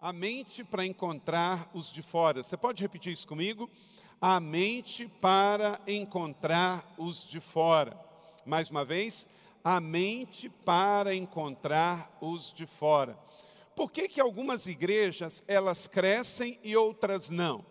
A mente para encontrar os de fora. Você pode repetir isso comigo? A mente para encontrar os de fora. Mais uma vez, a mente para encontrar os de fora. Por que, que algumas igrejas elas crescem e outras não?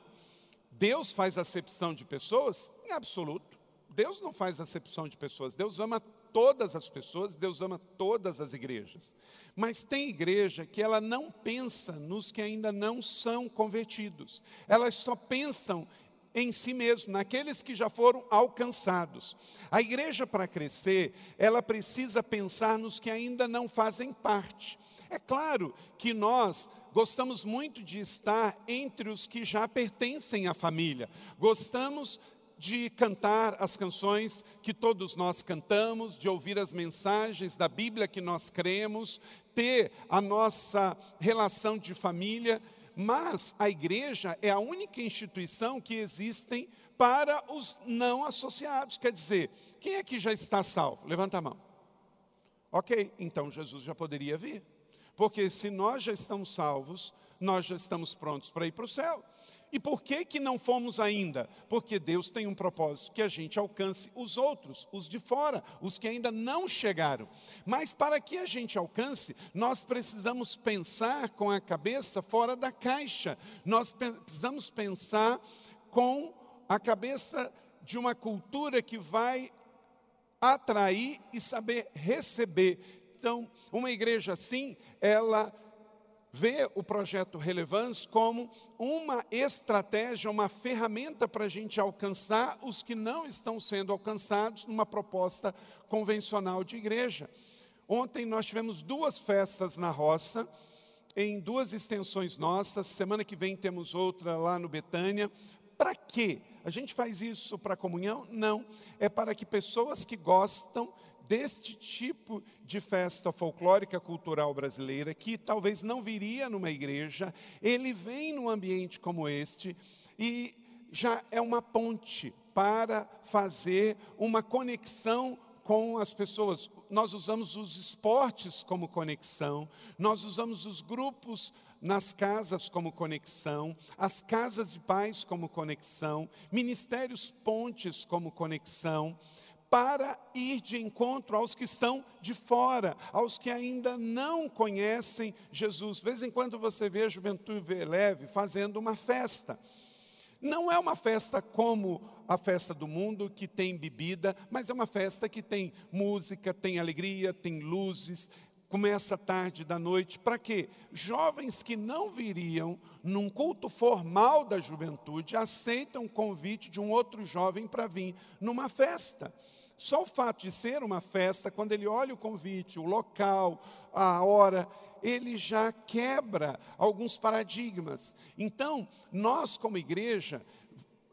Deus faz acepção de pessoas? Em absoluto. Deus não faz acepção de pessoas. Deus ama todas as pessoas, Deus ama todas as igrejas. Mas tem igreja que ela não pensa nos que ainda não são convertidos. Elas só pensam em si mesmo, naqueles que já foram alcançados. A igreja para crescer, ela precisa pensar nos que ainda não fazem parte. É claro que nós gostamos muito de estar entre os que já pertencem à família. Gostamos de cantar as canções que todos nós cantamos, de ouvir as mensagens da Bíblia que nós cremos, ter a nossa relação de família, mas a igreja é a única instituição que existem para os não associados. Quer dizer, quem é que já está salvo? Levanta a mão. Ok, então Jesus já poderia vir. Porque se nós já estamos salvos, nós já estamos prontos para ir para o céu. E por que que não fomos ainda? Porque Deus tem um propósito que a gente alcance os outros, os de fora, os que ainda não chegaram. Mas para que a gente alcance, nós precisamos pensar com a cabeça fora da caixa. Nós precisamos pensar com a cabeça de uma cultura que vai atrair e saber receber. Então, uma igreja assim, ela vê o projeto Relevance como uma estratégia, uma ferramenta para a gente alcançar os que não estão sendo alcançados numa proposta convencional de igreja. Ontem nós tivemos duas festas na roça, em duas extensões nossas. Semana que vem temos outra lá no Betânia. Para quê? A gente faz isso para comunhão? Não. É para que pessoas que gostam deste tipo de festa folclórica cultural brasileira, que talvez não viria numa igreja, ele vem num ambiente como este e já é uma ponte para fazer uma conexão com as pessoas. Nós usamos os esportes como conexão, nós usamos os grupos nas casas como conexão, as casas de paz como conexão, ministérios pontes como conexão para ir de encontro aos que estão de fora, aos que ainda não conhecem Jesus. De vez em quando você vê a juventude leve fazendo uma festa. Não é uma festa como a festa do mundo, que tem bebida, mas é uma festa que tem música, tem alegria, tem luzes, começa tarde da noite. Para quê? Jovens que não viriam num culto formal da juventude aceitam o convite de um outro jovem para vir numa festa. Só o fato de ser uma festa, quando ele olha o convite, o local, a hora, ele já quebra alguns paradigmas. Então, nós, como igreja,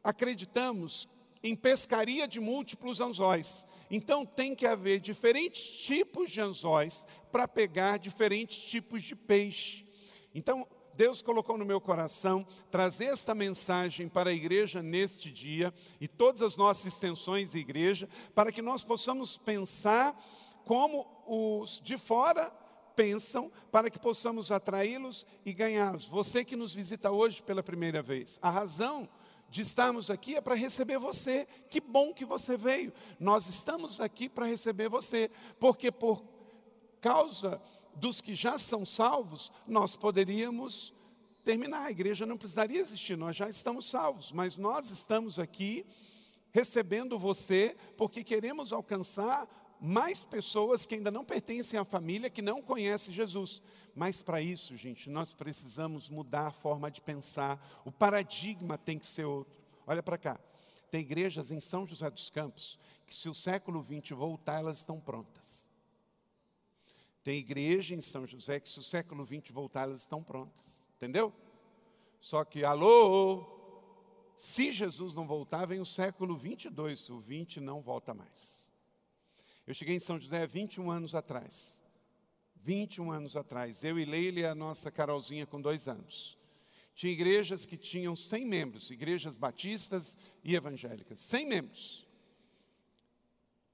acreditamos em pescaria de múltiplos anzóis. Então, tem que haver diferentes tipos de anzóis para pegar diferentes tipos de peixe. Então, Deus colocou no meu coração trazer esta mensagem para a igreja neste dia e todas as nossas extensões de igreja, para que nós possamos pensar como os de fora pensam, para que possamos atraí-los e ganhá-los. Você que nos visita hoje pela primeira vez, a razão de estarmos aqui é para receber você. Que bom que você veio. Nós estamos aqui para receber você, porque por causa dos que já são salvos, nós poderíamos terminar. A igreja não precisaria existir, nós já estamos salvos, mas nós estamos aqui recebendo você porque queremos alcançar mais pessoas que ainda não pertencem à família, que não conhecem Jesus. Mas para isso, gente, nós precisamos mudar a forma de pensar, o paradigma tem que ser outro. Olha para cá, tem igrejas em São José dos Campos que, se o século XX voltar, elas estão prontas. Tem igreja em São José que, se o século XX voltar, elas estão prontas. Entendeu? Só que, alô, se Jesus não voltar, vem o século 22, o 20 não volta mais. Eu cheguei em São José 21 anos atrás. 21 anos atrás. Eu e Leila e a nossa Carolzinha com dois anos. Tinha igrejas que tinham 100 membros, igrejas batistas e evangélicas. 100 membros.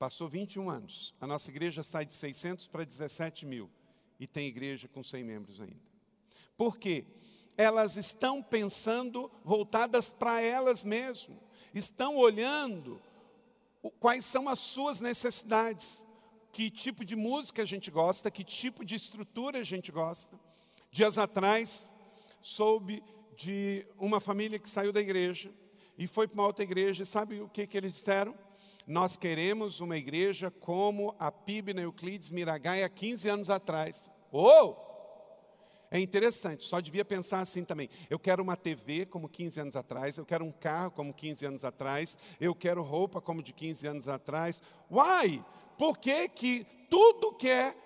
Passou 21 anos. A nossa igreja sai de 600 para 17 mil. E tem igreja com 100 membros ainda. Por quê? elas estão pensando voltadas para elas mesmas, estão olhando quais são as suas necessidades, que tipo de música a gente gosta, que tipo de estrutura a gente gosta. Dias atrás, soube de uma família que saiu da igreja e foi para uma outra igreja, e sabe o que, que eles disseram? Nós queremos uma igreja como a PIB na Euclides Miragai há 15 anos atrás. Oh! É interessante, só devia pensar assim também. Eu quero uma TV como 15 anos atrás, eu quero um carro como 15 anos atrás, eu quero roupa como de 15 anos atrás. Uai! Por que, que tudo que é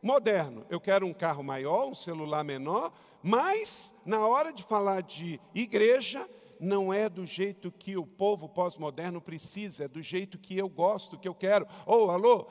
moderno? Eu quero um carro maior, um celular menor, mas na hora de falar de igreja, não é do jeito que o povo pós-moderno precisa, é do jeito que eu gosto, que eu quero. Ou, oh, alô,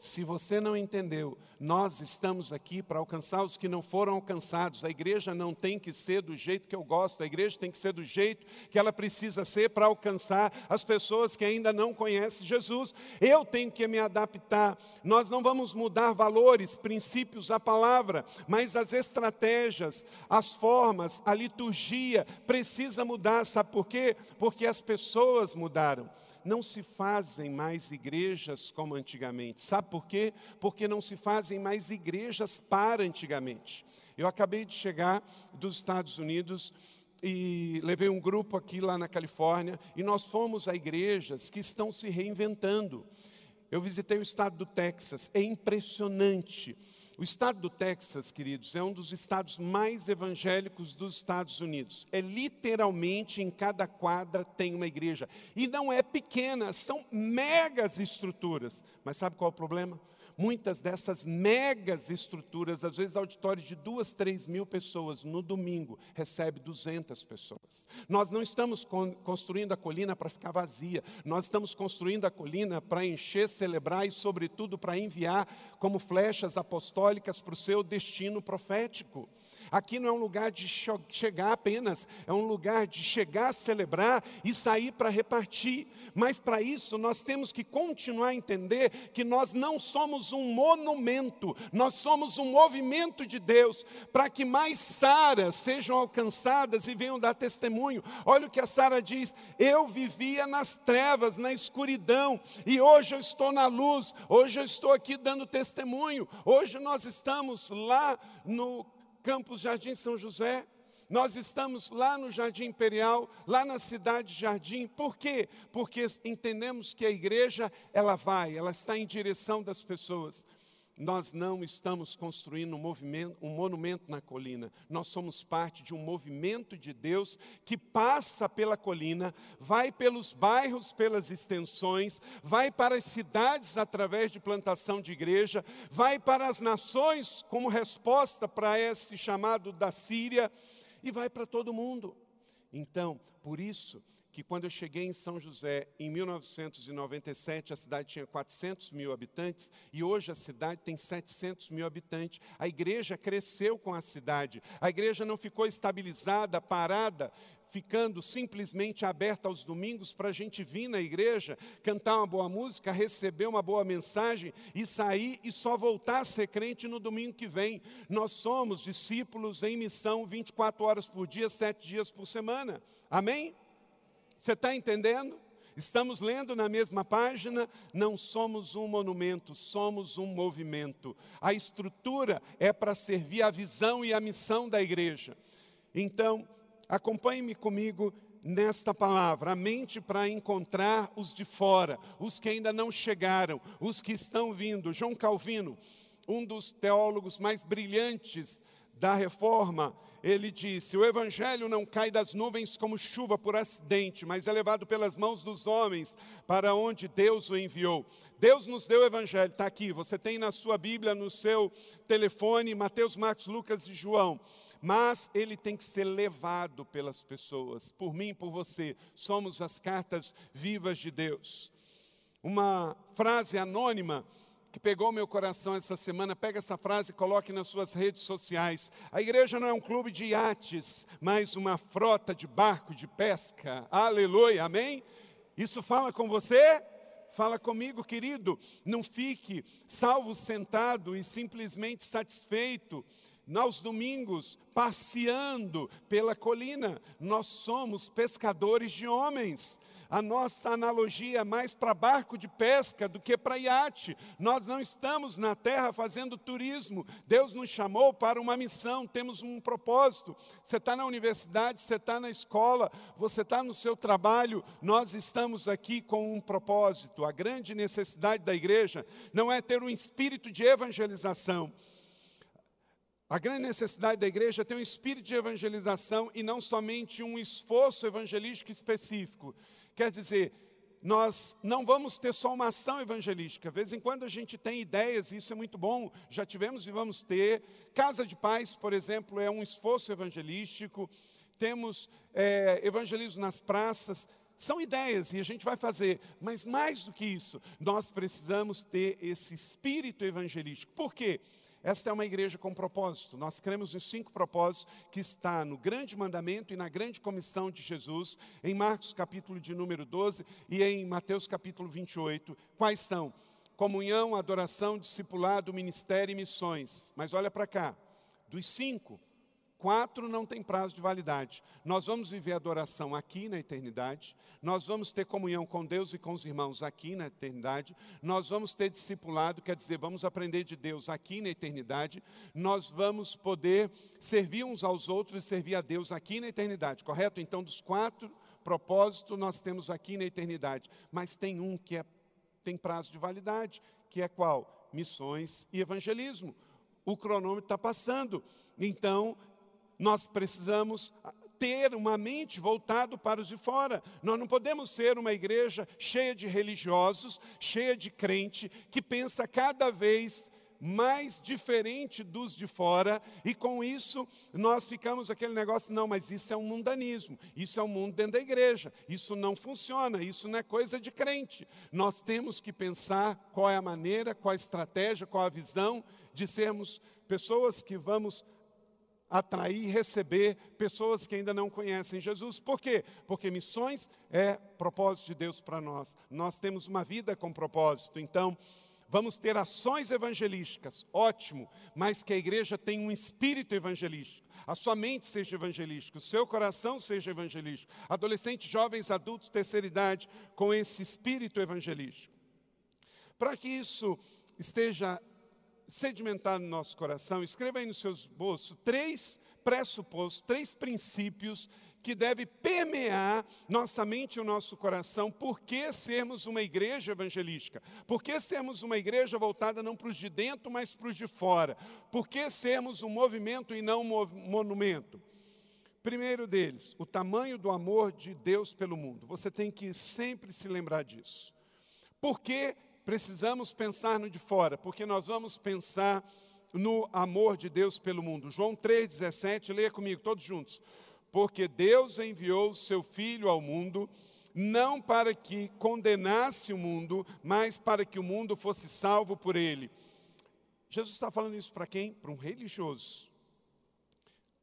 se você não entendeu, nós estamos aqui para alcançar os que não foram alcançados. A igreja não tem que ser do jeito que eu gosto, a igreja tem que ser do jeito que ela precisa ser para alcançar as pessoas que ainda não conhecem Jesus. Eu tenho que me adaptar. Nós não vamos mudar valores, princípios, a palavra, mas as estratégias, as formas, a liturgia precisa mudar. Sabe por quê? Porque as pessoas mudaram não se fazem mais igrejas como antigamente. Sabe por quê? Porque não se fazem mais igrejas para antigamente. Eu acabei de chegar dos Estados Unidos e levei um grupo aqui lá na Califórnia e nós fomos a igrejas que estão se reinventando. Eu visitei o estado do Texas, é impressionante o estado do Texas, queridos, é um dos estados mais evangélicos dos Estados Unidos. É literalmente em cada quadra tem uma igreja. E não é pequena, são megas estruturas. Mas sabe qual é o problema? Muitas dessas megas estruturas, às vezes auditórios de duas, três mil pessoas, no domingo recebe 200 pessoas. Nós não estamos construindo a colina para ficar vazia, nós estamos construindo a colina para encher, celebrar e, sobretudo, para enviar como flechas apostólicas para o seu destino profético. Aqui não é um lugar de chegar apenas, é um lugar de chegar, celebrar e sair para repartir. Mas para isso nós temos que continuar a entender que nós não somos um monumento, nós somos um movimento de Deus para que mais Saras sejam alcançadas e venham dar testemunho. Olha o que a Sara diz: Eu vivia nas trevas, na escuridão, e hoje eu estou na luz, hoje eu estou aqui dando testemunho, hoje nós estamos lá no Campos Jardim São José. Nós estamos lá no Jardim Imperial, lá na cidade de Jardim. Por quê? Porque entendemos que a igreja, ela vai, ela está em direção das pessoas nós não estamos construindo um, um monumento na colina, nós somos parte de um movimento de Deus que passa pela colina, vai pelos bairros, pelas extensões, vai para as cidades através de plantação de igreja, vai para as nações como resposta para esse chamado da Síria e vai para todo mundo. Então, por isso, que quando eu cheguei em São José, em 1997, a cidade tinha 400 mil habitantes e hoje a cidade tem 700 mil habitantes. A igreja cresceu com a cidade, a igreja não ficou estabilizada, parada, ficando simplesmente aberta aos domingos para a gente vir na igreja, cantar uma boa música, receber uma boa mensagem e sair e só voltar a ser crente no domingo que vem. Nós somos discípulos em missão 24 horas por dia, 7 dias por semana. Amém? Você está entendendo? Estamos lendo na mesma página, não somos um monumento, somos um movimento. A estrutura é para servir a visão e a missão da igreja. Então, acompanhe-me comigo nesta palavra, a mente para encontrar os de fora, os que ainda não chegaram, os que estão vindo. João Calvino, um dos teólogos mais brilhantes da reforma, ele disse: O evangelho não cai das nuvens como chuva por acidente, mas é levado pelas mãos dos homens para onde Deus o enviou. Deus nos deu o evangelho, está aqui, você tem na sua Bíblia, no seu telefone, Mateus, Marcos, Lucas e João. Mas ele tem que ser levado pelas pessoas, por mim, por você. Somos as cartas vivas de Deus. Uma frase anônima que pegou meu coração essa semana, pega essa frase e coloque nas suas redes sociais. A igreja não é um clube de iates, mas uma frota de barco de pesca. Aleluia, amém? Isso fala com você? Fala comigo, querido. Não fique salvo sentado e simplesmente satisfeito aos domingos, passeando pela colina. Nós somos pescadores de homens. A nossa analogia é mais para barco de pesca do que para iate. Nós não estamos na terra fazendo turismo. Deus nos chamou para uma missão, temos um propósito. Você está na universidade, você está na escola, você está no seu trabalho. Nós estamos aqui com um propósito. A grande necessidade da igreja não é ter um espírito de evangelização. A grande necessidade da igreja é ter um espírito de evangelização e não somente um esforço evangelístico específico. Quer dizer, nós não vamos ter só uma ação evangelística. De vez em quando a gente tem ideias, e isso é muito bom, já tivemos e vamos ter. Casa de Paz, por exemplo, é um esforço evangelístico. Temos é, evangelismo nas praças. São ideias e a gente vai fazer, mas mais do que isso, nós precisamos ter esse espírito evangelístico. Por quê? Esta é uma igreja com propósito. Nós cremos nos cinco propósitos que está no grande mandamento e na grande comissão de Jesus, em Marcos capítulo de número 12 e em Mateus capítulo 28. Quais são? Comunhão, adoração, discipulado, ministério e missões. Mas olha para cá, dos cinco, Quatro não tem prazo de validade. Nós vamos viver adoração aqui na eternidade, nós vamos ter comunhão com Deus e com os irmãos aqui na eternidade, nós vamos ter discipulado, quer dizer, vamos aprender de Deus aqui na eternidade, nós vamos poder servir uns aos outros e servir a Deus aqui na eternidade, correto? Então, dos quatro propósitos nós temos aqui na eternidade, mas tem um que é, tem prazo de validade, que é qual? Missões e evangelismo. O cronômetro está passando. Então, nós precisamos ter uma mente voltada para os de fora. Nós não podemos ser uma igreja cheia de religiosos, cheia de crente, que pensa cada vez mais diferente dos de fora, e com isso nós ficamos aquele negócio, não, mas isso é um mundanismo, isso é um mundo dentro da igreja, isso não funciona, isso não é coisa de crente. Nós temos que pensar qual é a maneira, qual a estratégia, qual a visão de sermos pessoas que vamos atrair e receber pessoas que ainda não conhecem Jesus. Por quê? Porque missões é propósito de Deus para nós. Nós temos uma vida com propósito. Então, vamos ter ações evangelísticas, ótimo, mas que a igreja tenha um espírito evangelístico. A sua mente seja evangelística, o seu coração seja evangelístico. Adolescentes, jovens, adultos, terceira idade, com esse espírito evangelístico. Para que isso esteja sedimentar no nosso coração, escreva aí nos seus bolsos três pressupostos, três princípios que devem permear nossa mente e o nosso coração. Por que sermos uma igreja evangelística? Por que sermos uma igreja voltada não para os de dentro, mas para os de fora? Por que sermos um movimento e não um monumento? Primeiro deles, o tamanho do amor de Deus pelo mundo. Você tem que sempre se lembrar disso. Por que precisamos pensar no de fora, porque nós vamos pensar no amor de Deus pelo mundo. João 3,17, leia comigo, todos juntos. Porque Deus enviou o seu Filho ao mundo, não para que condenasse o mundo, mas para que o mundo fosse salvo por ele. Jesus está falando isso para quem? Para um religioso.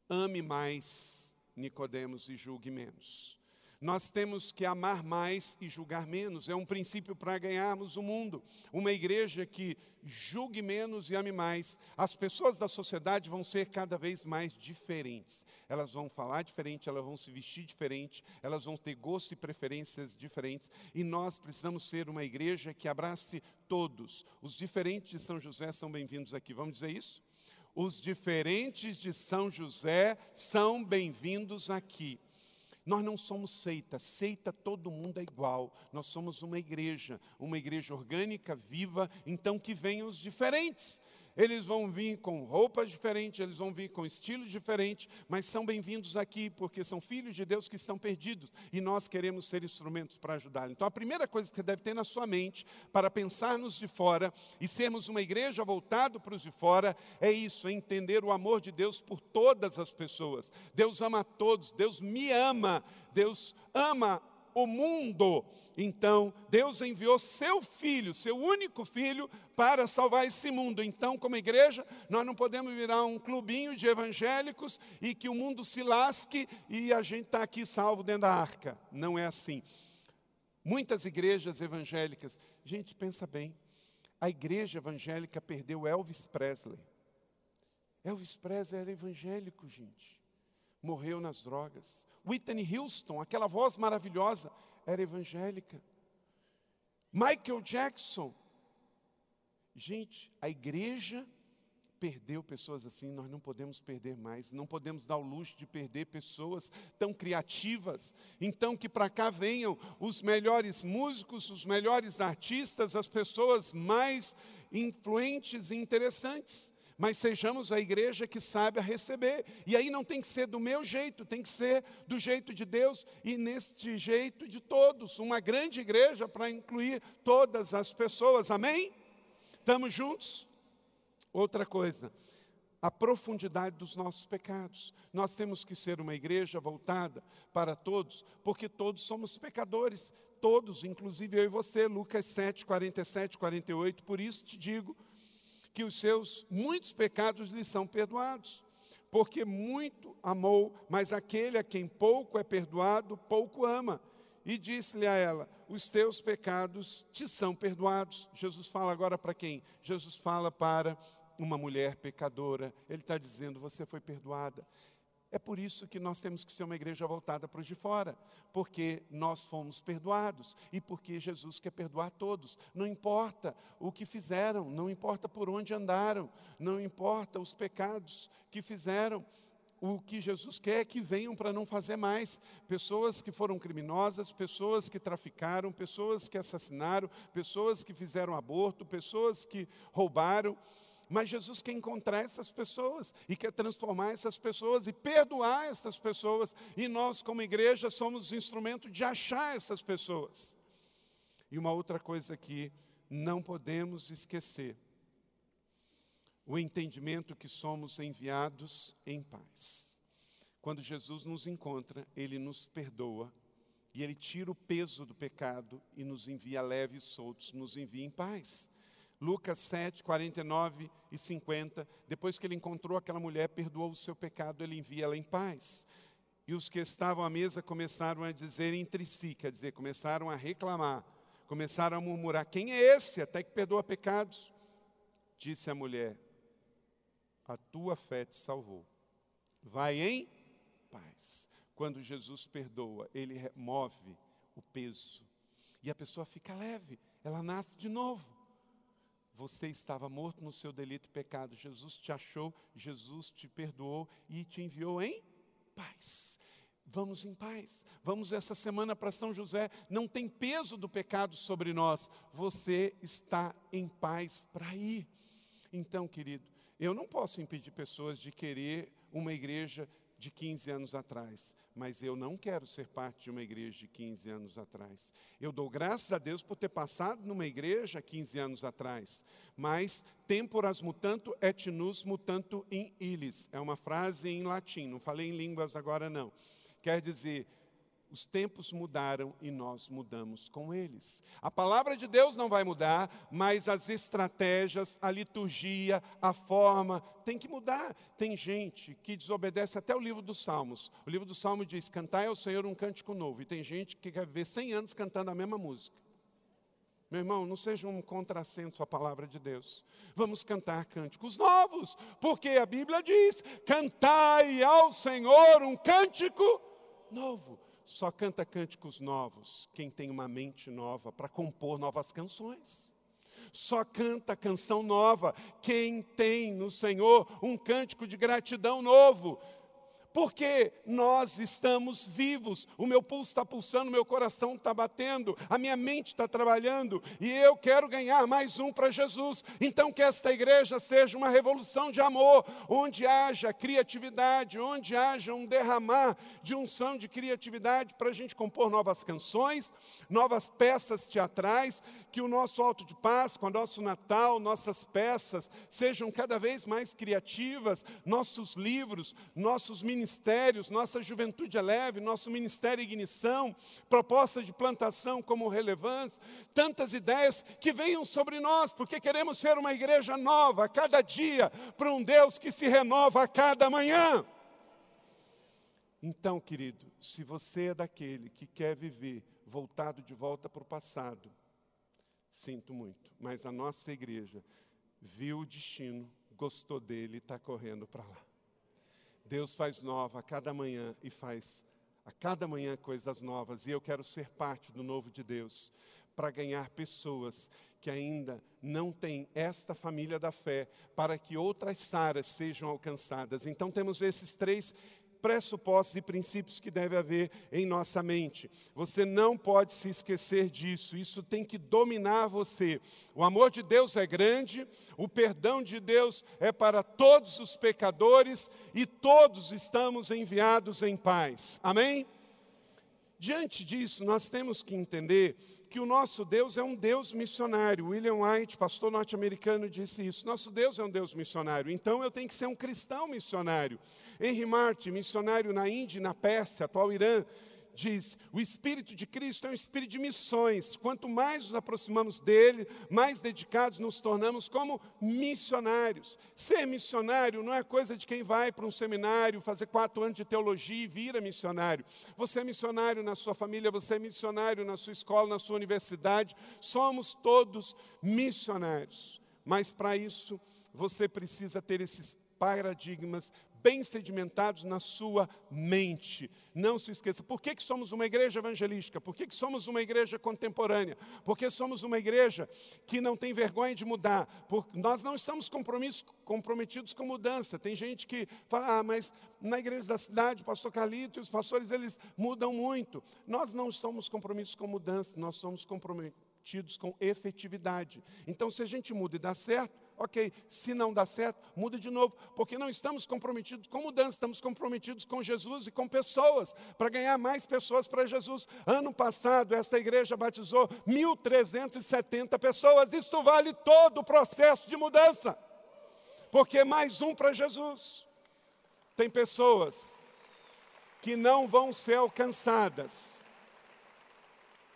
Ame mais Nicodemos e julgue menos. Nós temos que amar mais e julgar menos. É um princípio para ganharmos o mundo. Uma igreja que julgue menos e ame mais. As pessoas da sociedade vão ser cada vez mais diferentes. Elas vão falar diferente, elas vão se vestir diferente, elas vão ter gostos e preferências diferentes. E nós precisamos ser uma igreja que abrace todos. Os diferentes de São José são bem-vindos aqui. Vamos dizer isso? Os diferentes de São José são bem-vindos aqui. Nós não somos seita, seita todo mundo é igual. Nós somos uma igreja, uma igreja orgânica, viva, então que venham os diferentes. Eles vão vir com roupas diferentes, eles vão vir com estilos diferentes, mas são bem-vindos aqui, porque são filhos de Deus que estão perdidos e nós queremos ser instrumentos para ajudar. Então, a primeira coisa que você deve ter na sua mente para pensar-nos de fora e sermos uma igreja voltada para os de fora é isso: é entender o amor de Deus por todas as pessoas. Deus ama a todos, Deus me ama, Deus ama o mundo. Então, Deus enviou seu filho, seu único filho, para salvar esse mundo. Então, como igreja, nós não podemos virar um clubinho de evangélicos e que o mundo se lasque e a gente está aqui salvo dentro da arca. Não é assim. Muitas igrejas evangélicas, gente, pensa bem, a igreja evangélica perdeu Elvis Presley. Elvis Presley era evangélico, gente. Morreu nas drogas. Whitney Houston, aquela voz maravilhosa, era evangélica. Michael Jackson. Gente, a igreja perdeu pessoas assim, nós não podemos perder mais, não podemos dar o luxo de perder pessoas tão criativas. Então, que para cá venham os melhores músicos, os melhores artistas, as pessoas mais influentes e interessantes. Mas sejamos a igreja que sabe a receber. E aí não tem que ser do meu jeito, tem que ser do jeito de Deus e neste jeito de todos. Uma grande igreja para incluir todas as pessoas. Amém? Estamos juntos? Outra coisa, a profundidade dos nossos pecados. Nós temos que ser uma igreja voltada para todos, porque todos somos pecadores, todos, inclusive eu e você, Lucas 7, 47, 48. Por isso te digo que os seus muitos pecados lhe são perdoados. Porque muito amou, mas aquele a quem pouco é perdoado, pouco ama. E disse-lhe a ela: Os teus pecados te são perdoados. Jesus fala agora para quem? Jesus fala para uma mulher pecadora. Ele está dizendo: você foi perdoada. É por isso que nós temos que ser uma igreja voltada para os de fora, porque nós fomos perdoados e porque Jesus quer perdoar todos. Não importa o que fizeram, não importa por onde andaram, não importa os pecados que fizeram. O que Jesus quer é que venham para não fazer mais. Pessoas que foram criminosas, pessoas que traficaram, pessoas que assassinaram, pessoas que fizeram aborto, pessoas que roubaram. Mas Jesus quer encontrar essas pessoas e quer transformar essas pessoas e perdoar essas pessoas. E nós, como igreja, somos instrumento de achar essas pessoas. E uma outra coisa que não podemos esquecer: o entendimento que somos enviados em paz. Quando Jesus nos encontra, ele nos perdoa e ele tira o peso do pecado e nos envia leves e soltos, nos envia em paz. Lucas 7, 49 e 50. Depois que ele encontrou aquela mulher, perdoou o seu pecado, ele envia ela em paz. E os que estavam à mesa começaram a dizer entre si, quer dizer, começaram a reclamar, começaram a murmurar: quem é esse até que perdoa pecados? Disse a mulher: a tua fé te salvou. Vai em paz. Quando Jesus perdoa, ele remove o peso. E a pessoa fica leve, ela nasce de novo. Você estava morto no seu delito e pecado. Jesus te achou, Jesus te perdoou e te enviou em paz. Vamos em paz. Vamos essa semana para São José. Não tem peso do pecado sobre nós. Você está em paz para ir. Então, querido, eu não posso impedir pessoas de querer uma igreja de 15 anos atrás, mas eu não quero ser parte de uma igreja de 15 anos atrás. Eu dou graças a Deus por ter passado numa igreja 15 anos atrás, mas temporas mutanto et nus mutanto in illis. É uma frase em latim, não falei em línguas agora não. Quer dizer, os tempos mudaram e nós mudamos com eles. A palavra de Deus não vai mudar, mas as estratégias, a liturgia, a forma, tem que mudar. Tem gente que desobedece até o livro dos Salmos. O livro dos Salmos diz: Cantai ao Senhor um cântico novo. E tem gente que quer ver 100 anos cantando a mesma música. Meu irmão, não seja um contrassenso a palavra de Deus. Vamos cantar cânticos novos, porque a Bíblia diz: Cantai ao Senhor um cântico novo. Só canta cânticos novos quem tem uma mente nova para compor novas canções. Só canta canção nova quem tem no Senhor um cântico de gratidão novo porque nós estamos vivos. O meu pulso está pulsando, o meu coração está batendo, a minha mente está trabalhando e eu quero ganhar mais um para Jesus. Então, que esta igreja seja uma revolução de amor, onde haja criatividade, onde haja um derramar de unção de criatividade para a gente compor novas canções, novas peças teatrais, que o nosso alto de Páscoa, nosso Natal, nossas peças sejam cada vez mais criativas, nossos livros, nossos ministérios ministérios, nossa juventude é leve, nosso ministério é ignição, propostas de plantação como relevância, tantas ideias que venham sobre nós, porque queremos ser uma igreja nova a cada dia, para um Deus que se renova a cada manhã. Então, querido, se você é daquele que quer viver voltado de volta para o passado, sinto muito, mas a nossa igreja viu o destino gostou dele e está correndo para lá. Deus faz nova a cada manhã e faz a cada manhã coisas novas. E eu quero ser parte do novo de Deus para ganhar pessoas que ainda não têm esta família da fé, para que outras saras sejam alcançadas. Então temos esses três pressupostos e princípios que deve haver em nossa mente. Você não pode se esquecer disso, isso tem que dominar você. O amor de Deus é grande, o perdão de Deus é para todos os pecadores e todos estamos enviados em paz. Amém? Diante disso, nós temos que entender que o nosso Deus é um Deus missionário. William White, pastor norte-americano, disse isso. Nosso Deus é um Deus missionário. Então eu tenho que ser um cristão missionário. Henry Martin, missionário na Índia na Pérsia, atual Irã, diz: o Espírito de Cristo é um espírito de missões. Quanto mais nos aproximamos dele, mais dedicados nos tornamos como missionários. Ser missionário não é coisa de quem vai para um seminário, fazer quatro anos de teologia e vira missionário. Você é missionário na sua família, você é missionário na sua escola, na sua universidade. Somos todos missionários. Mas para isso, você precisa ter esses paradigmas bem sedimentados na sua mente. Não se esqueça. Por que, que somos uma igreja evangelística? Por que, que somos uma igreja contemporânea? Porque somos uma igreja que não tem vergonha de mudar. Nós não estamos comprometidos com mudança. Tem gente que fala, ah, mas na igreja da cidade, o pastor Carlito e os pastores, eles mudam muito. Nós não estamos comprometidos com mudança, nós somos comprometidos com efetividade. Então, se a gente muda e dá certo, ok. Se não dá certo, muda de novo, porque não estamos comprometidos com mudança, estamos comprometidos com Jesus e com pessoas, para ganhar mais pessoas para Jesus. Ano passado, esta igreja batizou 1.370 pessoas, isso vale todo o processo de mudança, porque mais um para Jesus. Tem pessoas que não vão ser alcançadas.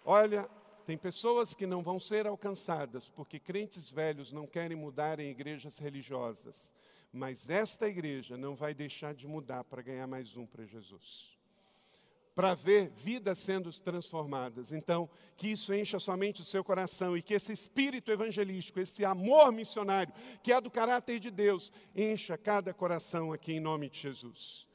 Olha, tem pessoas que não vão ser alcançadas porque crentes velhos não querem mudar em igrejas religiosas. Mas esta igreja não vai deixar de mudar para ganhar mais um para Jesus. Para ver vidas sendo transformadas. Então, que isso encha somente o seu coração e que esse espírito evangelístico, esse amor missionário, que é do caráter de Deus, encha cada coração aqui em nome de Jesus.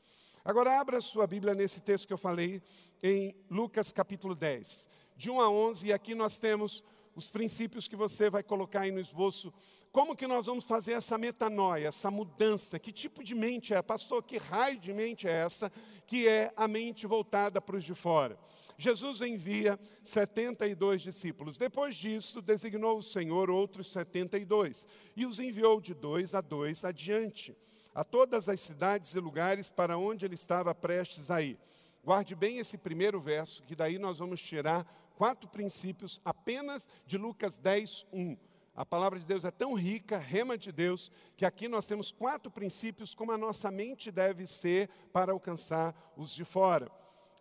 Agora, abra sua Bíblia nesse texto que eu falei, em Lucas capítulo 10 de 1 a 11, e aqui nós temos os princípios que você vai colocar aí no esboço. Como que nós vamos fazer essa metanoia, essa mudança? Que tipo de mente é? Pastor, que raio de mente é essa? Que é a mente voltada para os de fora. Jesus envia 72 discípulos. Depois disso, designou o Senhor outros 72 e os enviou de dois a dois adiante, a todas as cidades e lugares para onde ele estava prestes a ir. Guarde bem esse primeiro verso, que daí nós vamos tirar quatro princípios apenas de Lucas 10, 1. A palavra de Deus é tão rica, rema de Deus, que aqui nós temos quatro princípios como a nossa mente deve ser para alcançar os de fora.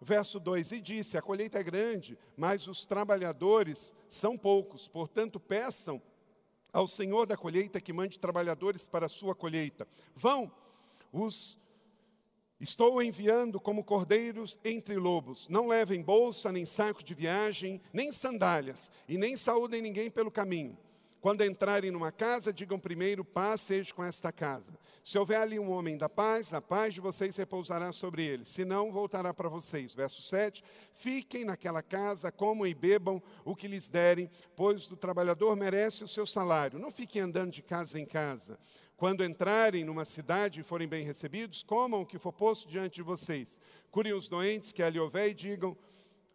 Verso 2: E disse: A colheita é grande, mas os trabalhadores são poucos, portanto, peçam ao Senhor da colheita que mande trabalhadores para a sua colheita. Vão, os Estou enviando como cordeiros entre lobos. Não levem bolsa, nem saco de viagem, nem sandálias, e nem saúdem ninguém pelo caminho. Quando entrarem numa casa, digam primeiro: paz seja com esta casa. Se houver ali um homem da paz, a paz de vocês repousará sobre ele. Se não, voltará para vocês. Verso 7: Fiquem naquela casa, comam e bebam o que lhes derem, pois o trabalhador merece o seu salário. Não fiquem andando de casa em casa. Quando entrarem numa cidade e forem bem recebidos, comam o que for posto diante de vocês. Curem os doentes que ali houver e digam: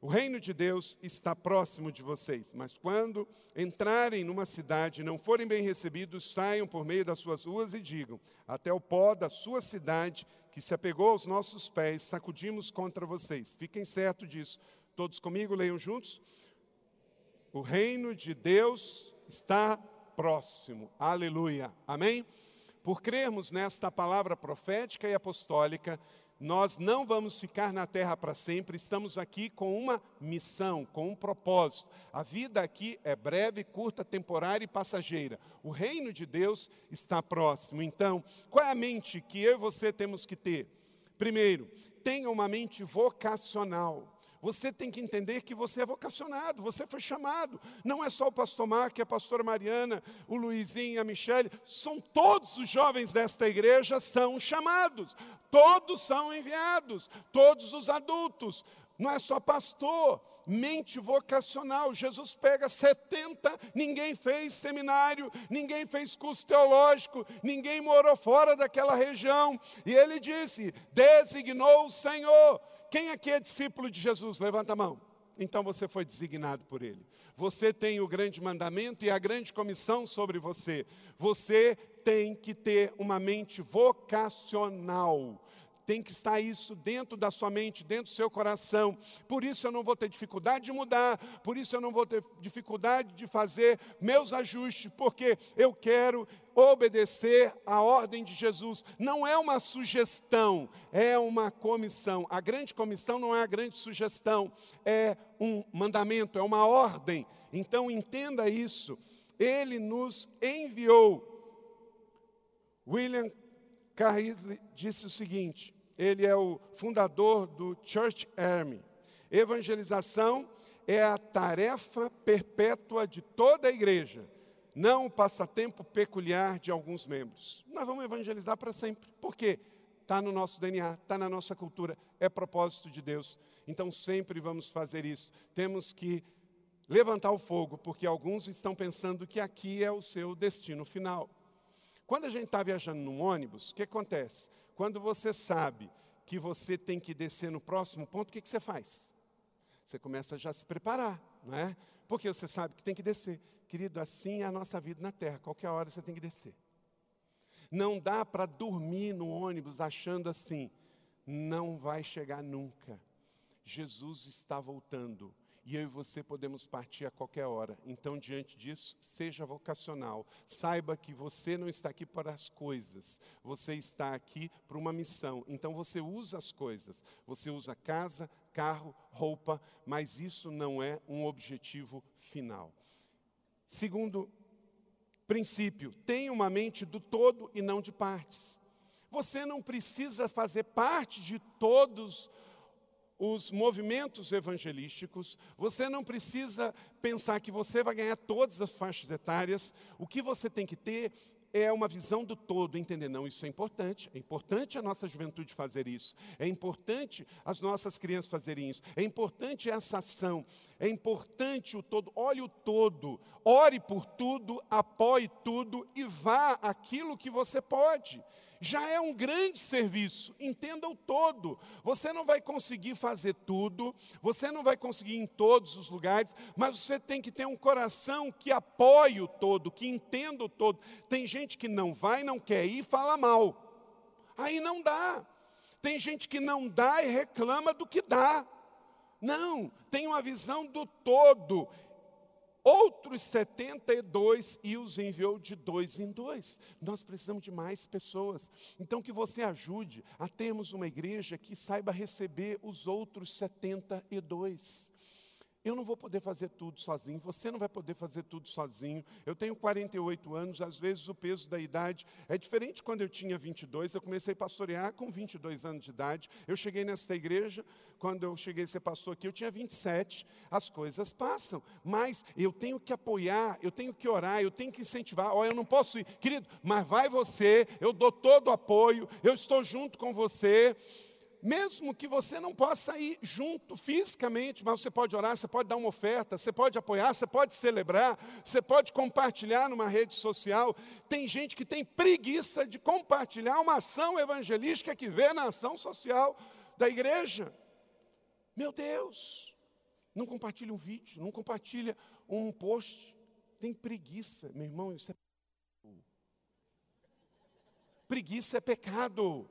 o reino de Deus está próximo de vocês. Mas quando entrarem numa cidade e não forem bem recebidos, saiam por meio das suas ruas e digam: até o pó da sua cidade, que se apegou aos nossos pés, sacudimos contra vocês. Fiquem certos disso. Todos comigo, leiam juntos. O reino de Deus está próximo. Aleluia. Amém? Por crermos nesta palavra profética e apostólica, nós não vamos ficar na terra para sempre, estamos aqui com uma missão, com um propósito. A vida aqui é breve, curta, temporária e passageira. O reino de Deus está próximo. Então, qual é a mente que eu e você temos que ter? Primeiro, tenha uma mente vocacional. Você tem que entender que você é vocacionado, você foi chamado. Não é só o pastor Marco, a pastora Mariana, o Luizinho, a Michele, são todos os jovens desta igreja são chamados. Todos são enviados, todos os adultos. Não é só pastor, mente vocacional. Jesus pega 70, ninguém fez seminário, ninguém fez curso teológico, ninguém morou fora daquela região. E ele disse: designou o Senhor. Quem aqui é discípulo de Jesus? Levanta a mão. Então você foi designado por Ele. Você tem o grande mandamento e a grande comissão sobre você. Você tem que ter uma mente vocacional tem que estar isso dentro da sua mente, dentro do seu coração. Por isso eu não vou ter dificuldade de mudar, por isso eu não vou ter dificuldade de fazer meus ajustes, porque eu quero obedecer à ordem de Jesus. Não é uma sugestão, é uma comissão. A grande comissão não é a grande sugestão, é um mandamento, é uma ordem. Então entenda isso. Ele nos enviou. William Carrisley disse o seguinte: ele é o fundador do Church Army. Evangelização é a tarefa perpétua de toda a igreja, não o passatempo peculiar de alguns membros. Nós vamos evangelizar para sempre. Por quê? Está no nosso DNA, está na nossa cultura, é propósito de Deus. Então sempre vamos fazer isso. Temos que levantar o fogo, porque alguns estão pensando que aqui é o seu destino final. Quando a gente está viajando num ônibus, o que acontece? Quando você sabe que você tem que descer no próximo ponto, o que, que você faz? Você começa a já se preparar, não é? Porque você sabe que tem que descer. Querido, assim é a nossa vida na terra, qualquer hora você tem que descer. Não dá para dormir no ônibus achando assim, não vai chegar nunca. Jesus está voltando e eu e você podemos partir a qualquer hora. Então, diante disso, seja vocacional. Saiba que você não está aqui para as coisas, você está aqui para uma missão. Então, você usa as coisas. Você usa casa, carro, roupa, mas isso não é um objetivo final. Segundo princípio, tenha uma mente do todo e não de partes. Você não precisa fazer parte de todos os os movimentos evangelísticos, você não precisa pensar que você vai ganhar todas as faixas etárias, o que você tem que ter é uma visão do todo, entender, não, isso é importante, é importante a nossa juventude fazer isso, é importante as nossas crianças fazerem isso, é importante essa ação, é importante o todo, olhe o todo, ore por tudo, apoie tudo e vá aquilo que você pode já é um grande serviço, entenda o todo. Você não vai conseguir fazer tudo, você não vai conseguir em todos os lugares, mas você tem que ter um coração que apoie o todo, que entenda o todo. Tem gente que não vai, não quer ir fala mal. Aí não dá. Tem gente que não dá e reclama do que dá. Não, tem uma visão do todo outros 72 e os enviou de dois em dois. Nós precisamos de mais pessoas. Então, que você ajude a termos uma igreja que saiba receber os outros 72. Eu não vou poder fazer tudo sozinho, você não vai poder fazer tudo sozinho. Eu tenho 48 anos, às vezes o peso da idade é diferente quando eu tinha 22. Eu comecei a pastorear com 22 anos de idade. Eu cheguei nesta igreja, quando eu cheguei a ser pastor aqui, eu tinha 27. As coisas passam, mas eu tenho que apoiar, eu tenho que orar, eu tenho que incentivar. Olha, eu não posso ir, querido, mas vai você, eu dou todo o apoio, eu estou junto com você mesmo que você não possa ir junto fisicamente, mas você pode orar, você pode dar uma oferta, você pode apoiar, você pode celebrar, você pode compartilhar numa rede social. Tem gente que tem preguiça de compartilhar uma ação evangelística que vê na ação social da igreja. Meu Deus, não compartilha um vídeo, não compartilha um post. Tem preguiça, meu irmão, isso é preguiça é pecado.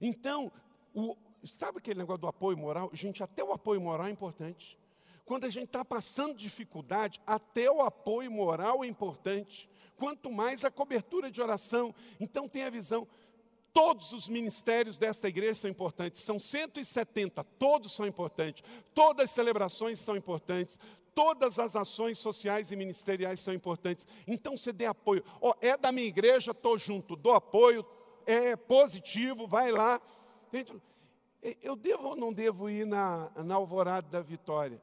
Então, o, sabe aquele negócio do apoio moral? Gente, até o apoio moral é importante. Quando a gente está passando dificuldade, até o apoio moral é importante. Quanto mais a cobertura de oração. Então, tem a visão. Todos os ministérios dessa igreja são importantes, são 170, todos são importantes, todas as celebrações são importantes, todas as ações sociais e ministeriais são importantes. Então você dê apoio. Oh, é da minha igreja, estou junto, dou apoio, é positivo, vai lá. Eu devo ou não devo ir na, na Alvorada da Vitória?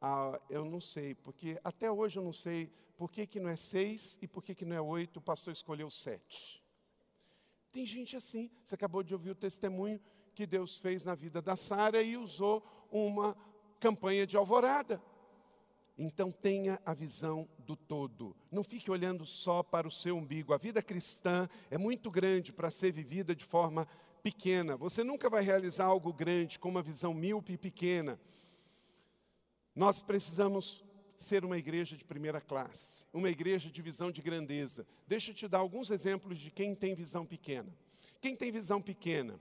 Ah, eu não sei, porque até hoje eu não sei por que, que não é seis e por que, que não é oito, o pastor escolheu sete. Tem gente assim, você acabou de ouvir o testemunho que Deus fez na vida da Sara e usou uma campanha de alvorada. Então tenha a visão do todo. Não fique olhando só para o seu umbigo. A vida cristã é muito grande para ser vivida de forma pequena. Você nunca vai realizar algo grande com uma visão míope e pequena. Nós precisamos ser uma igreja de primeira classe, uma igreja de visão de grandeza. Deixa eu te dar alguns exemplos de quem tem visão pequena. Quem tem visão pequena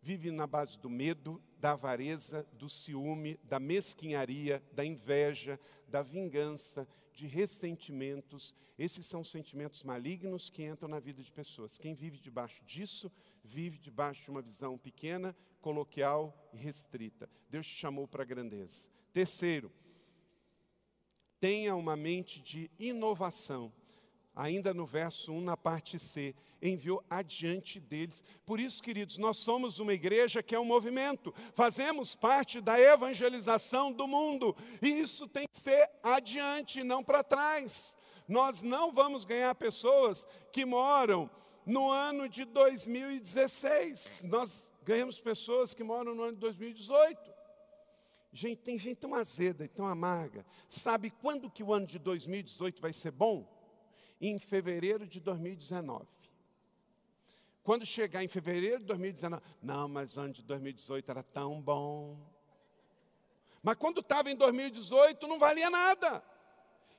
vive na base do medo, da avareza, do ciúme, da mesquinharia, da inveja, da vingança, de ressentimentos. Esses são sentimentos malignos que entram na vida de pessoas. Quem vive debaixo disso, vive debaixo de uma visão pequena, coloquial e restrita. Deus te chamou para a grandeza. Terceiro, tenha uma mente de inovação ainda no verso 1, na parte C, enviou adiante deles. Por isso, queridos, nós somos uma igreja que é um movimento, fazemos parte da evangelização do mundo, e isso tem que ser adiante, não para trás. Nós não vamos ganhar pessoas que moram no ano de 2016, nós ganhamos pessoas que moram no ano de 2018. Gente, tem gente tão azeda e tão amarga. Sabe quando que o ano de 2018 vai ser bom? em fevereiro de 2019. Quando chegar em fevereiro de 2019, não, mas o ano de 2018 era tão bom. Mas quando estava em 2018, não valia nada.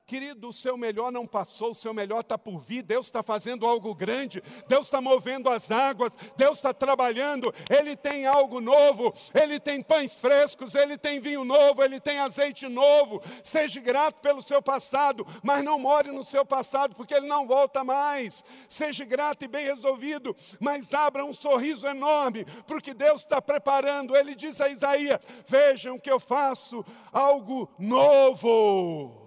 Querido, o seu melhor não passou, o seu melhor está por vir. Deus está fazendo algo grande, Deus está movendo as águas, Deus está trabalhando. Ele tem algo novo, Ele tem pães frescos, Ele tem vinho novo, Ele tem azeite novo. Seja grato pelo seu passado, mas não more no seu passado, porque Ele não volta mais. Seja grato e bem resolvido, mas abra um sorriso enorme, porque Deus está preparando. Ele diz a Isaías: Vejam que eu faço algo novo.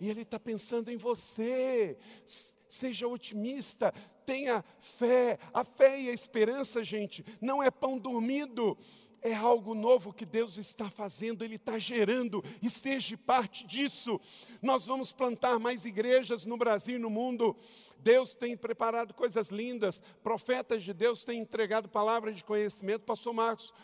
E Ele está pensando em você. Seja otimista, tenha fé. A fé e a esperança, gente, não é pão dormido. É algo novo que Deus está fazendo, Ele está gerando, e seja parte disso. Nós vamos plantar mais igrejas no Brasil e no mundo. Deus tem preparado coisas lindas, profetas de Deus têm entregado palavras de conhecimento. Pastor Marcos,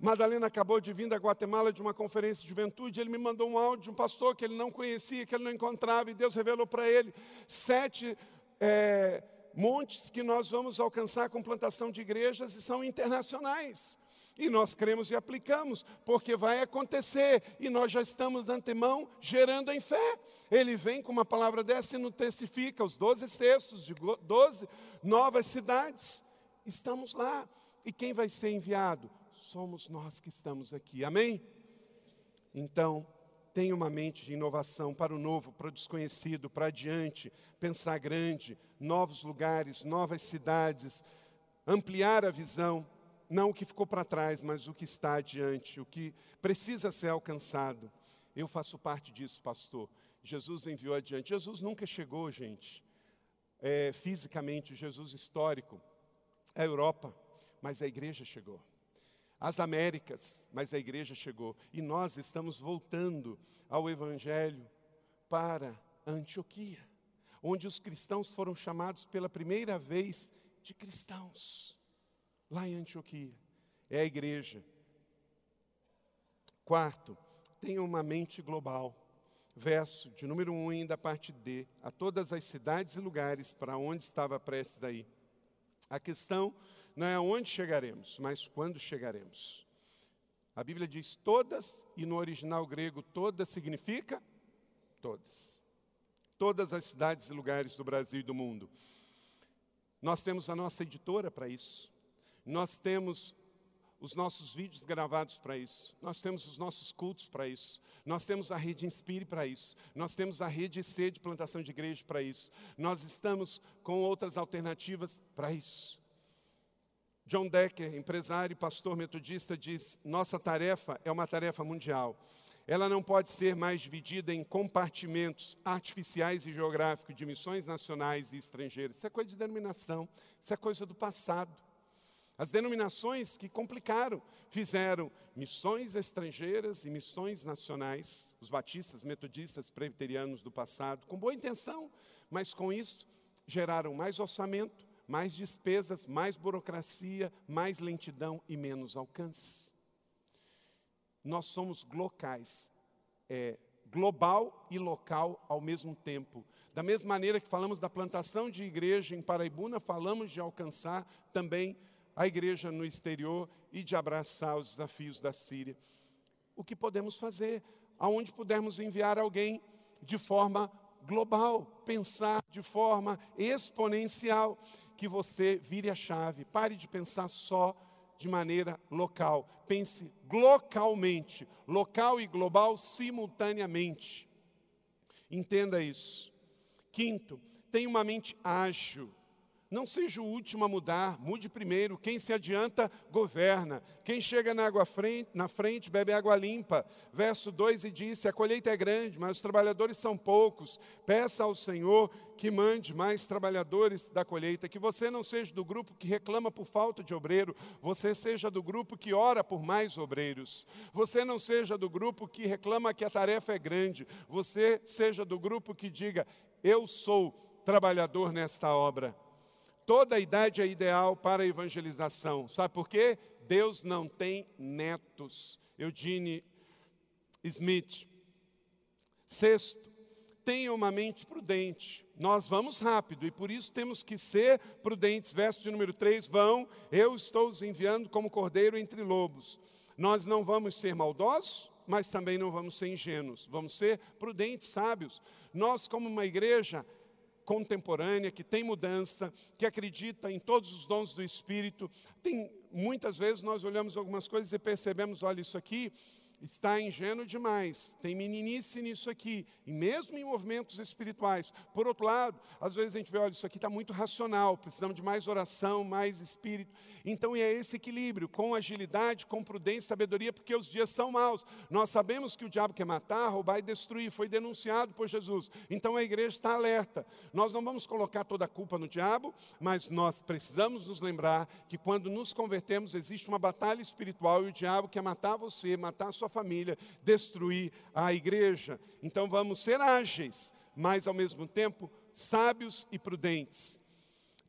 Madalena acabou de vir da Guatemala de uma conferência de juventude. Ele me mandou um áudio de um pastor que ele não conhecia, que ele não encontrava, e Deus revelou para ele sete é, montes que nós vamos alcançar com plantação de igrejas e são internacionais. E nós cremos e aplicamos, porque vai acontecer, e nós já estamos de antemão gerando em fé. Ele vem com uma palavra dessa e nos testifica os doze cestos de doze novas cidades. Estamos lá. E quem vai ser enviado? Somos nós que estamos aqui. Amém? Então, tenha uma mente de inovação para o novo, para o desconhecido, para adiante, pensar grande, novos lugares, novas cidades, ampliar a visão, não o que ficou para trás, mas o que está adiante, o que precisa ser alcançado. Eu faço parte disso, pastor. Jesus enviou adiante. Jesus nunca chegou, gente, é, fisicamente, Jesus histórico, à Europa, mas a igreja chegou as Américas, mas a igreja chegou. E nós estamos voltando ao Evangelho para Antioquia, onde os cristãos foram chamados pela primeira vez de cristãos, lá em Antioquia. É a igreja. Quarto, tenha uma mente global. Verso de número 1 um, da parte D, a todas as cidades e lugares para onde estava prestes ir. A questão não é aonde chegaremos, mas quando chegaremos. A Bíblia diz todas, e no original grego todas significa todas. Todas as cidades e lugares do Brasil e do mundo. Nós temos a nossa editora para isso. Nós temos os nossos vídeos gravados para isso. Nós temos os nossos cultos para isso. Nós temos a rede Inspire para isso. Nós temos a rede C de plantação de igreja para isso. Nós estamos com outras alternativas para isso. John Decker, empresário e pastor metodista, diz: nossa tarefa é uma tarefa mundial. Ela não pode ser mais dividida em compartimentos artificiais e geográficos de missões nacionais e estrangeiras. Isso é coisa de denominação, isso é coisa do passado. As denominações que complicaram, fizeram missões estrangeiras e missões nacionais, os batistas, metodistas, presbiterianos do passado, com boa intenção, mas com isso geraram mais orçamento, mais despesas, mais burocracia, mais lentidão e menos alcance. Nós somos locais, é, global e local ao mesmo tempo. Da mesma maneira que falamos da plantação de igreja em Paraibuna, falamos de alcançar também a igreja no exterior e de abraçar os desafios da Síria. O que podemos fazer? Aonde pudermos enviar alguém de forma global, pensar de forma exponencial, que você vire a chave, pare de pensar só de maneira local, pense localmente, local e global simultaneamente. Entenda isso. Quinto, tenha uma mente ágil. Não seja o último a mudar, mude primeiro. Quem se adianta, governa. Quem chega na, água frente, na frente, bebe água limpa. Verso 2 e disse: A colheita é grande, mas os trabalhadores são poucos. Peça ao Senhor que mande mais trabalhadores da colheita. Que você não seja do grupo que reclama por falta de obreiro, você seja do grupo que ora por mais obreiros. Você não seja do grupo que reclama que a tarefa é grande, você seja do grupo que diga: Eu sou trabalhador nesta obra. Toda a idade é ideal para a evangelização. Sabe por quê? Deus não tem netos. Eugene Smith. Sexto, tenha uma mente prudente. Nós vamos rápido e por isso temos que ser prudentes. Verso de número 3: Vão, eu estou os enviando como cordeiro entre lobos. Nós não vamos ser maldosos, mas também não vamos ser ingênuos. Vamos ser prudentes, sábios. Nós, como uma igreja, contemporânea, que tem mudança, que acredita em todos os dons do Espírito. Tem, muitas vezes nós olhamos algumas coisas e percebemos, olha, isso aqui está ingênuo demais, tem meninice nisso aqui, e mesmo em movimentos espirituais. Por outro lado, às vezes a gente vê, olha, isso aqui está muito racional, precisamos de mais oração, mais espírito. Então é esse equilíbrio, com agilidade, com prudência, sabedoria, porque os dias são maus. Nós sabemos que o diabo quer matar, roubar e destruir, foi denunciado por Jesus. Então a igreja está alerta. Nós não vamos colocar toda a culpa no diabo, mas nós precisamos nos lembrar que quando nos convertemos existe uma batalha espiritual e o diabo quer matar você, matar sua família, destruir a igreja. Então vamos ser ágeis, mas ao mesmo tempo sábios e prudentes.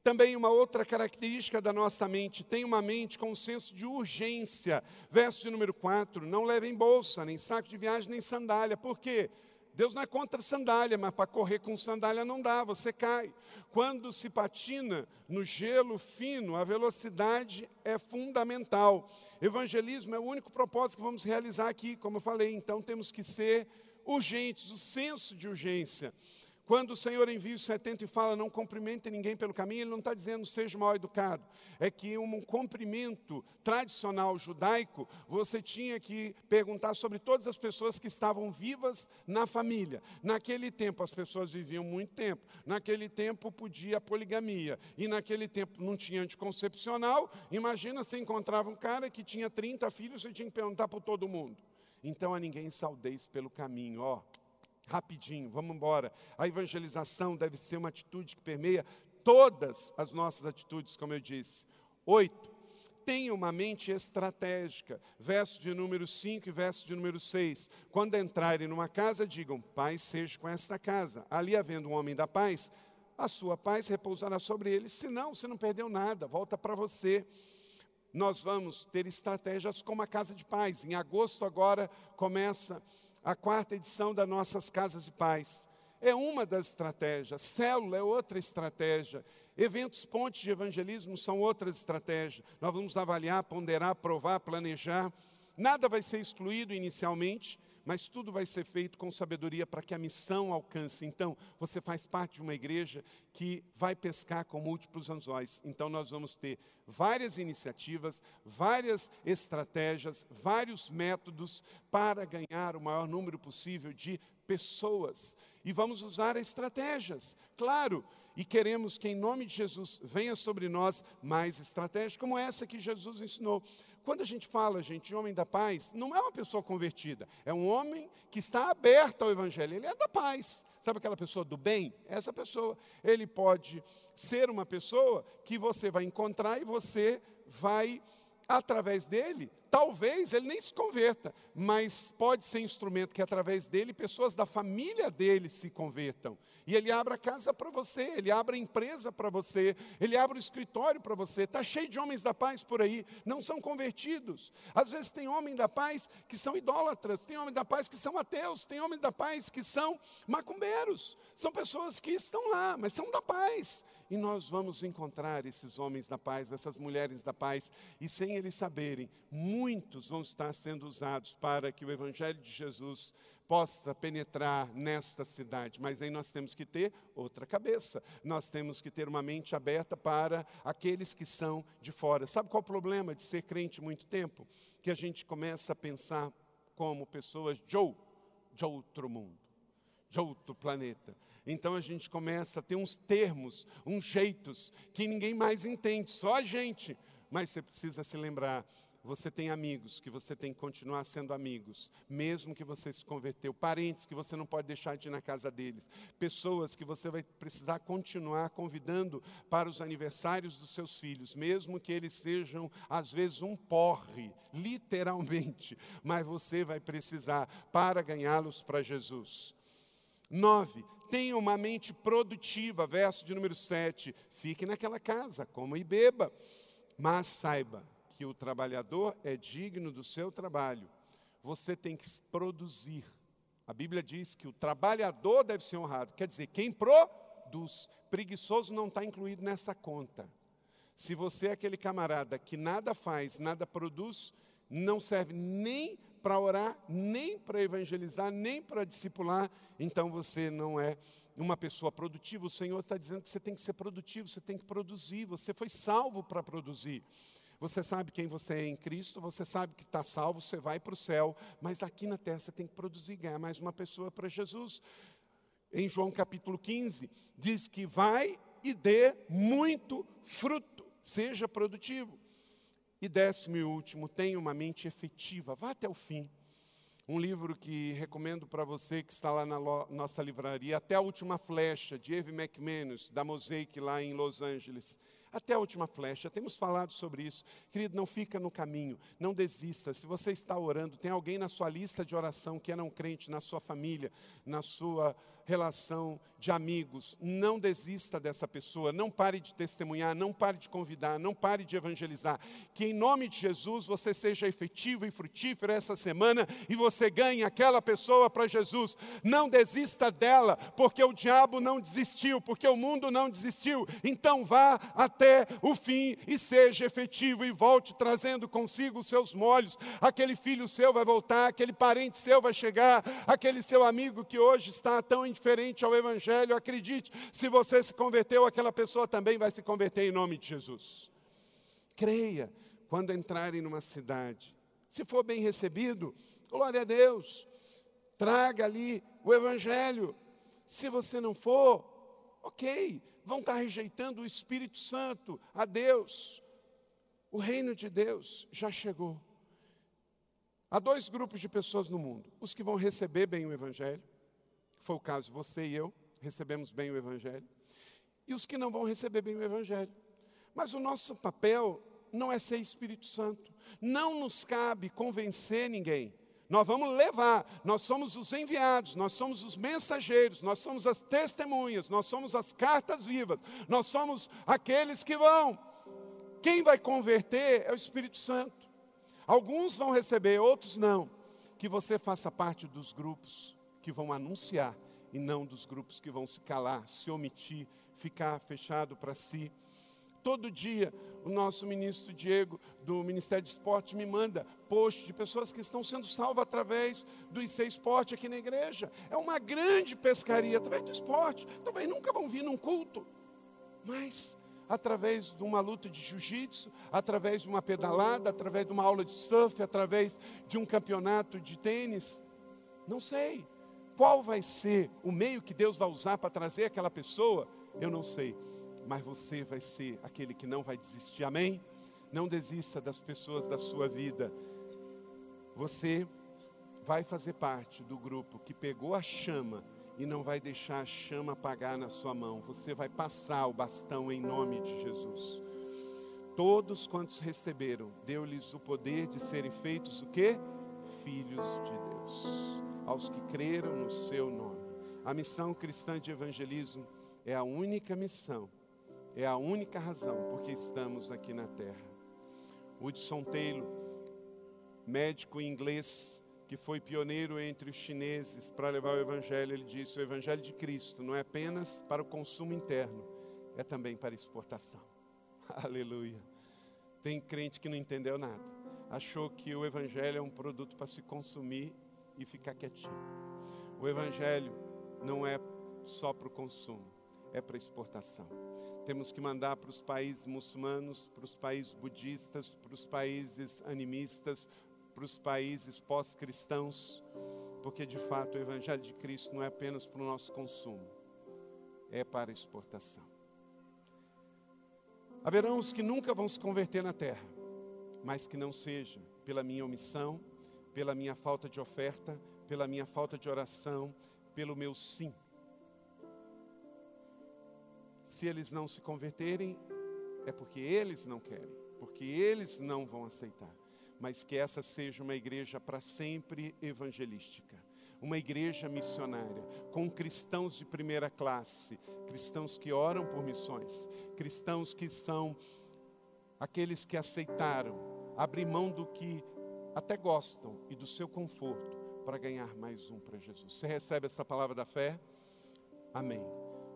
Também uma outra característica da nossa mente, tem uma mente com um senso de urgência. Verso de número 4, não levem bolsa, nem saco de viagem, nem sandália. Por quê? Deus não é contra sandália, mas para correr com sandália não dá, você cai. Quando se patina no gelo fino, a velocidade é fundamental. Evangelismo é o único propósito que vamos realizar aqui, como eu falei, então temos que ser urgentes, o senso de urgência. Quando o Senhor envia os 70 e fala, não cumprimente ninguém pelo caminho, ele não está dizendo seja mal educado. É que um cumprimento tradicional judaico, você tinha que perguntar sobre todas as pessoas que estavam vivas na família. Naquele tempo, as pessoas viviam muito tempo. Naquele tempo, podia a poligamia. E naquele tempo não tinha anticoncepcional. Imagina se encontrava um cara que tinha 30 filhos, você tinha que perguntar para todo mundo. Então a ninguém saudeis pelo caminho, ó rapidinho, vamos embora. A evangelização deve ser uma atitude que permeia todas as nossas atitudes, como eu disse. Oito, tenha uma mente estratégica. Verso de número 5 e verso de número 6. Quando entrarem numa casa, digam: Paz seja com esta casa. Ali havendo um homem da paz, a sua paz repousará sobre ele. Se não, você não perdeu nada, volta para você. Nós vamos ter estratégias como a casa de paz. Em agosto agora começa a quarta edição das nossas casas de paz. É uma das estratégias, célula é outra estratégia, eventos pontes de evangelismo são outras estratégias. Nós vamos avaliar, ponderar, provar, planejar. Nada vai ser excluído inicialmente, mas tudo vai ser feito com sabedoria para que a missão alcance. Então, você faz parte de uma igreja que vai pescar com múltiplos anzóis. Então, nós vamos ter várias iniciativas, várias estratégias, vários métodos para ganhar o maior número possível de pessoas e vamos usar estratégias, claro, e queremos que em nome de Jesus venha sobre nós mais estratégias como essa que Jesus ensinou. Quando a gente fala, gente, de homem da paz, não é uma pessoa convertida, é um homem que está aberto ao Evangelho, ele é da paz. Sabe aquela pessoa do bem? Essa pessoa. Ele pode ser uma pessoa que você vai encontrar e você vai através dele, talvez ele nem se converta, mas pode ser instrumento que através dele pessoas da família dele se convertam. E ele abre a casa para você, ele abre a empresa para você, ele abre o escritório para você. Está cheio de homens da paz por aí, não são convertidos. Às vezes tem homens da paz que são idólatras, tem homens da paz que são ateus, tem homens da paz que são macumbeiros. São pessoas que estão lá, mas são da paz. E nós vamos encontrar esses homens da paz, essas mulheres da paz, e sem eles saberem, muitos vão estar sendo usados para que o Evangelho de Jesus possa penetrar nesta cidade. Mas aí nós temos que ter outra cabeça, nós temos que ter uma mente aberta para aqueles que são de fora. Sabe qual é o problema de ser crente muito tempo? Que a gente começa a pensar como pessoas de, de outro mundo, de outro planeta. Então a gente começa a ter uns termos, uns jeitos que ninguém mais entende, só a gente. Mas você precisa se lembrar você tem amigos que você tem que continuar sendo amigos, mesmo que você se converteu, parentes que você não pode deixar de ir na casa deles, pessoas que você vai precisar continuar convidando para os aniversários dos seus filhos, mesmo que eles sejam às vezes um porre, literalmente, mas você vai precisar para ganhá-los para Jesus. Nove, tenha uma mente produtiva, verso de número 7. Fique naquela casa, coma e beba, mas saiba que o trabalhador é digno do seu trabalho. Você tem que produzir. A Bíblia diz que o trabalhador deve ser honrado. Quer dizer, quem produz, preguiçoso não está incluído nessa conta. Se você é aquele camarada que nada faz, nada produz, não serve nem para orar, nem para evangelizar, nem para discipular, então você não é uma pessoa produtiva. O Senhor está dizendo que você tem que ser produtivo, você tem que produzir, você foi salvo para produzir. Você sabe quem você é em Cristo, você sabe que está salvo, você vai para o céu, mas aqui na terra você tem que produzir, ganhar mais uma pessoa para Jesus. Em João capítulo 15, diz que vai e dê muito fruto, seja produtivo. E décimo e último, tenha uma mente efetiva, vá até o fim. Um livro que recomendo para você que está lá na nossa livraria, Até a Última Flecha, de Eve McManus, da Mosaic lá em Los Angeles. Até a última flecha, temos falado sobre isso. Querido, não fica no caminho, não desista. Se você está orando, tem alguém na sua lista de oração que é não crente, na sua família, na sua relação de amigos. Não desista dessa pessoa, não pare de testemunhar, não pare de convidar, não pare de evangelizar. Que em nome de Jesus você seja efetivo e frutífero essa semana e você ganhe aquela pessoa para Jesus. Não desista dela, porque o diabo não desistiu, porque o mundo não desistiu. Então vá até o fim e seja efetivo e volte trazendo consigo os seus molhos. Aquele filho seu vai voltar, aquele parente seu vai chegar, aquele seu amigo que hoje está tão indiferente ao Evangelho, acredite, se você se converteu, aquela pessoa também vai se converter em nome de Jesus. Creia quando entrarem numa cidade. Se for bem recebido, glória a Deus, traga ali o Evangelho. Se você não for, ok, vão estar rejeitando o Espírito Santo, a Deus. O reino de Deus já chegou. Há dois grupos de pessoas no mundo: os que vão receber bem o Evangelho foi o caso, você e eu recebemos bem o Evangelho, e os que não vão receber bem o Evangelho. Mas o nosso papel não é ser Espírito Santo, não nos cabe convencer ninguém. Nós vamos levar, nós somos os enviados, nós somos os mensageiros, nós somos as testemunhas, nós somos as cartas vivas, nós somos aqueles que vão. Quem vai converter é o Espírito Santo. Alguns vão receber, outros não. Que você faça parte dos grupos que vão anunciar e não dos grupos que vão se calar, se omitir, ficar fechado para si. Todo dia, o nosso ministro Diego, do Ministério de Esporte, me manda posts de pessoas que estão sendo salvas através do IC Esporte aqui na igreja. É uma grande pescaria através do esporte. Talvez nunca vão vir num culto, mas através de uma luta de jiu-jitsu, através de uma pedalada, através de uma aula de surf, através de um campeonato de tênis. Não sei qual vai ser o meio que Deus vai usar para trazer aquela pessoa, eu não sei. Mas você vai ser aquele que não vai desistir, amém? Não desista das pessoas da sua vida. Você vai fazer parte do grupo que pegou a chama e não vai deixar a chama apagar na sua mão. Você vai passar o bastão em nome de Jesus. Todos quantos receberam, deu-lhes o poder de serem feitos o quê? Filhos de Deus. Aos que creram no seu nome. A missão cristã de evangelismo é a única missão, é a única razão porque estamos aqui na terra. Hudson Taylor, médico inglês, que foi pioneiro entre os chineses para levar o Evangelho, ele disse: o Evangelho de Cristo não é apenas para o consumo interno, é também para exportação. Aleluia. Tem crente que não entendeu nada, achou que o Evangelho é um produto para se consumir e ficar quietinho. O Evangelho não é só para o consumo, é para exportação. Temos que mandar para os países muçulmanos, para os países budistas, para os países animistas, para os países pós-cristãos, porque de fato o Evangelho de Cristo não é apenas para o nosso consumo, é para exportação. Haverão os que nunca vão se converter na terra, mas que não seja pela minha omissão, pela minha falta de oferta, pela minha falta de oração, pelo meu sim. Se eles não se converterem, é porque eles não querem, porque eles não vão aceitar mas que essa seja uma igreja para sempre evangelística, uma igreja missionária, com cristãos de primeira classe, cristãos que oram por missões, cristãos que são aqueles que aceitaram abrir mão do que até gostam e do seu conforto para ganhar mais um para Jesus. Você recebe essa palavra da fé? Amém.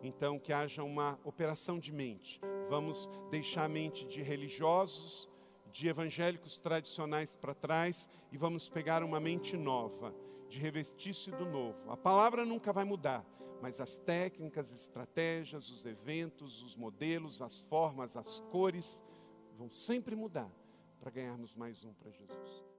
Então, que haja uma operação de mente. Vamos deixar a mente de religiosos, de evangélicos tradicionais para trás e vamos pegar uma mente nova, de revestir-se do novo. A palavra nunca vai mudar, mas as técnicas, estratégias, os eventos, os modelos, as formas, as cores vão sempre mudar para ganharmos mais um para Jesus.